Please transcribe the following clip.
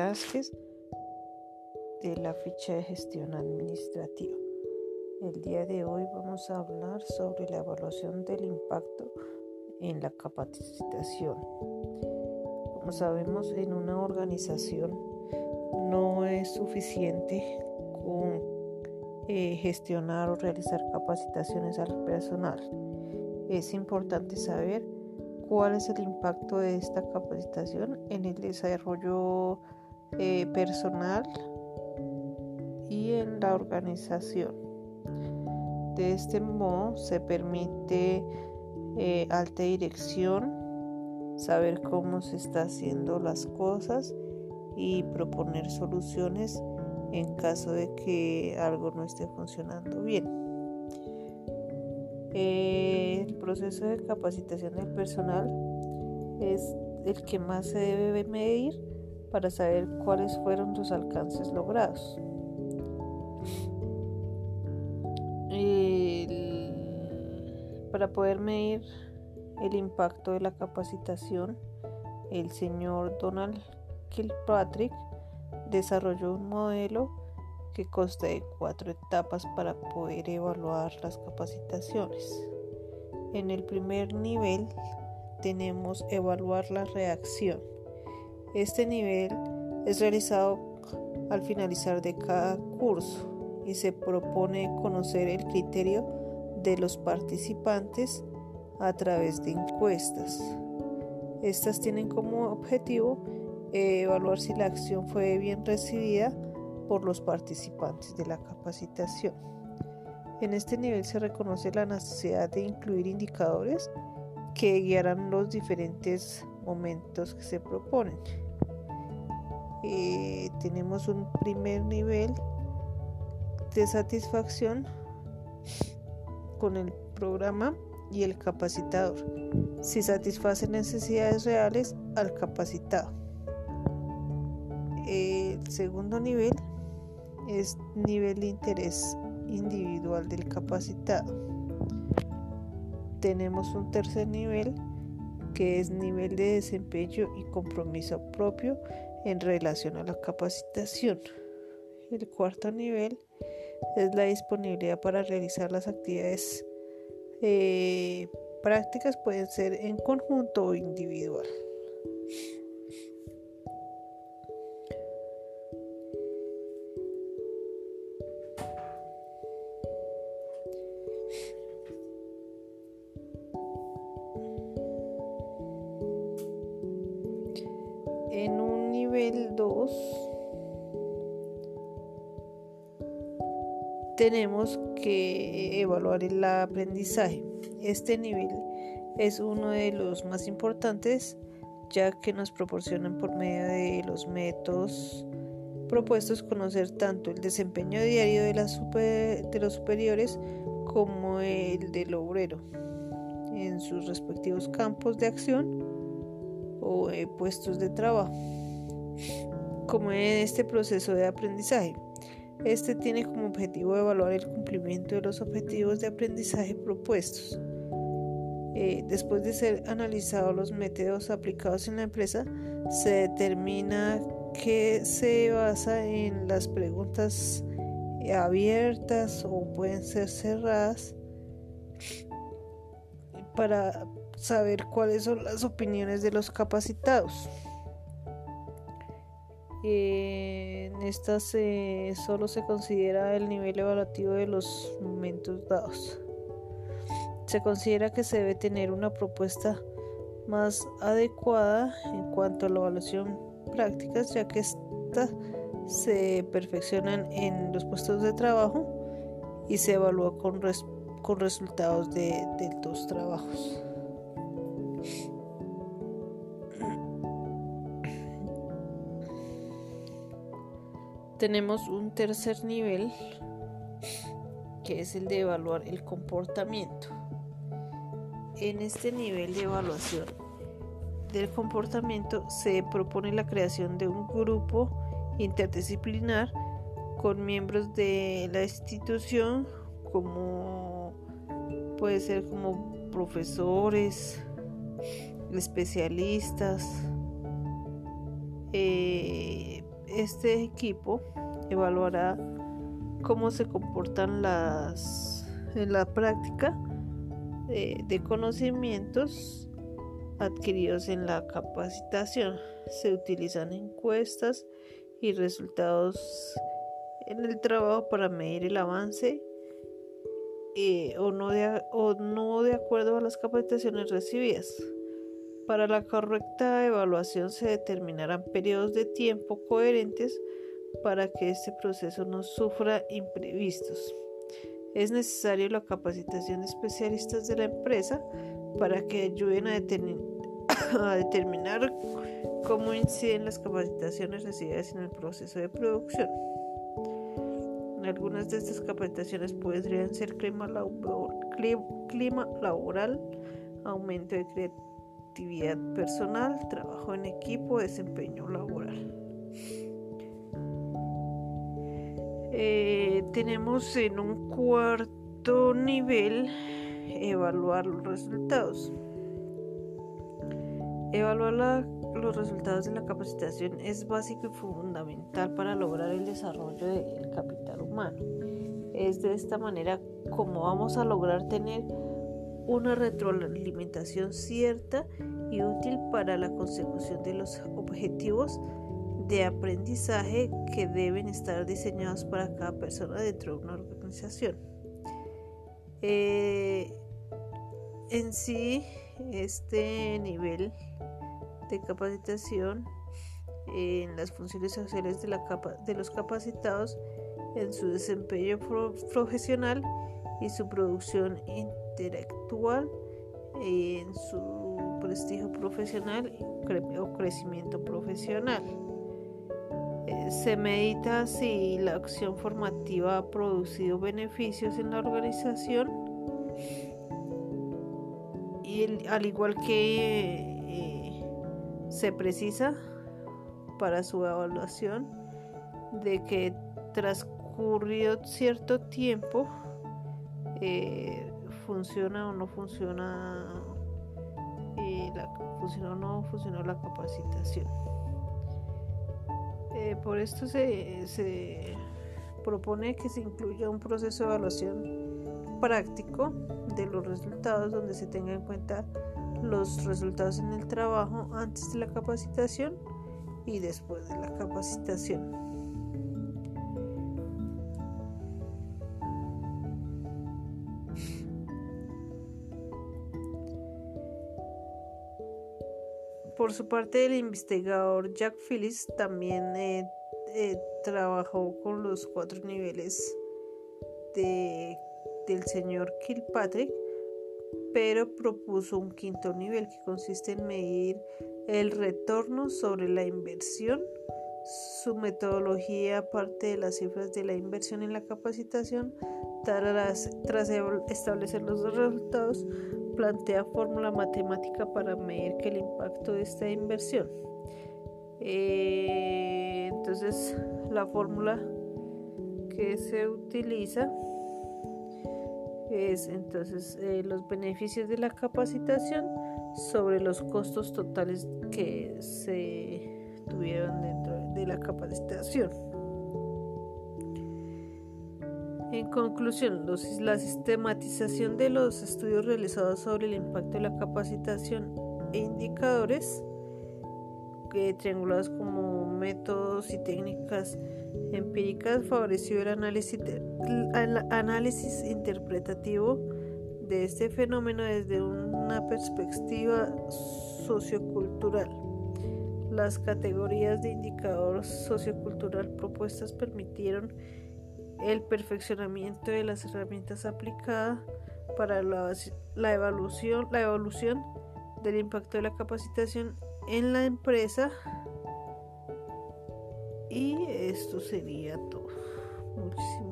Velázquez de la ficha de gestión administrativa. El día de hoy vamos a hablar sobre la evaluación del impacto en la capacitación. Como sabemos, en una organización no es suficiente con eh, gestionar o realizar capacitaciones al personal. Es importante saber cuál es el impacto de esta capacitación en el desarrollo eh, personal y en la organización. De este modo se permite eh, alta dirección, saber cómo se está haciendo las cosas y proponer soluciones en caso de que algo no esté funcionando bien. Eh, el proceso de capacitación del personal es el que más se debe medir para saber cuáles fueron los alcances logrados. para poder medir el impacto de la capacitación, el señor Donald Kilpatrick desarrolló un modelo que consta de cuatro etapas para poder evaluar las capacitaciones. En el primer nivel tenemos evaluar la reacción. Este nivel es realizado al finalizar de cada curso y se propone conocer el criterio de los participantes a través de encuestas. Estas tienen como objetivo evaluar si la acción fue bien recibida por los participantes de la capacitación. En este nivel se reconoce la necesidad de incluir indicadores que guiarán los diferentes momentos que se proponen. Eh, tenemos un primer nivel de satisfacción con el programa y el capacitador, si satisface necesidades reales al capacitado. El segundo nivel es nivel de interés individual del capacitado. Tenemos un tercer nivel que es nivel de desempeño y compromiso propio en relación a la capacitación. El cuarto nivel es la disponibilidad para realizar las actividades eh, prácticas, pueden ser en conjunto o individual. Nivel 2 tenemos que evaluar el aprendizaje. Este nivel es uno de los más importantes ya que nos proporcionan por medio de los métodos propuestos conocer tanto el desempeño diario de, los superiores como el del obrero en sus respectivos campos de acción o eh, puestos de trabajo, como en este proceso de aprendizaje. Este tiene como objetivo evaluar el cumplimiento de los objetivos de aprendizaje propuestos. Eh, después de ser analizados los métodos aplicados en la empresa, se determina que se basa en las preguntas abiertas o pueden ser cerradas para saber cuáles son las opiniones de los capacitados. En estas solo se considera el nivel evaluativo de los momentos dados. Se considera que se debe tener una propuesta más adecuada en cuanto a la evaluación prácticas, ya que estas se perfeccionan en los puestos de trabajo y se evalúa con, con resultados de, de dos trabajos. Tenemos un tercer nivel que es el de evaluar el comportamiento. En este nivel de evaluación del comportamiento se propone la creación de un grupo interdisciplinar con miembros de la institución como puede ser como profesores, especialistas, este equipo evaluará cómo se comportan las en la práctica de, de conocimientos adquiridos en la capacitación. Se utilizan encuestas y resultados en el trabajo para medir el avance eh, o, no de, o no de acuerdo a las capacitaciones recibidas. Para la correcta evaluación se determinarán periodos de tiempo coherentes para que este proceso no sufra imprevistos. Es necesario la capacitación de especialistas de la empresa para que ayuden a, determinar cómo inciden las capacitaciones recibidas en el proceso de producción. Algunas de estas capacitaciones podrían ser clima, laboral, aumento de creatividad personal, trabajo en equipo, desempeño laboral. Eh, tenemos en un cuarto nivel evaluar los resultados. Evaluar los resultados de la capacitación es básico y fundamental para lograr el desarrollo del capital humano. Es de esta manera como vamos a lograr tener una retroalimentación cierta y útil para la consecución de los objetivos de aprendizaje que deben estar diseñados para cada persona dentro de una organización. Eh, en sí, este nivel de capacitación en las funciones sociales de, la de los capacitados en su desempeño profesional y su producción intelectual, en su prestigio profesional o crecimiento profesional. Eh, se medita si la acción formativa ha producido beneficios en la organización y al igual que se precisa para su evaluación de que transcurrido cierto tiempo eh, funciona o no funciona eh, la, funciona o no funcionó la capacitación. Eh, por esto se, se propone que se incluya un proceso de evaluación práctico de los resultados donde se tenga en cuenta los resultados en el trabajo antes de la capacitación y después de la capacitación. Por su parte, el investigador Jack Phillips también eh, eh, trabajó con los cuatro niveles de, del señor Kilpatrick pero propuso un quinto nivel que consiste en medir el retorno sobre la inversión. Su metodología, aparte de las cifras de la inversión en la capacitación, tras, establecer los resultados, plantea fórmula matemática para medir el impacto de esta inversión. Eh, entonces, la fórmula que se utiliza es entonces eh, los beneficios de la capacitación sobre los costos totales que se tuvieron dentro de la capacitación. En conclusión, la sistematización de los estudios realizados sobre el impacto de la capacitación e indicadores triangulados como métodos y técnicas empíricas favoreció el análisis, el análisis interpretativo de este fenómeno desde una perspectiva sociocultural. Las categorías de indicador sociocultural propuestas permitieron el perfeccionamiento de las herramientas aplicadas para la, la, evaluación, la evolución del impacto de la capacitación en la empresa. Y esto sería todo. Muchísimas.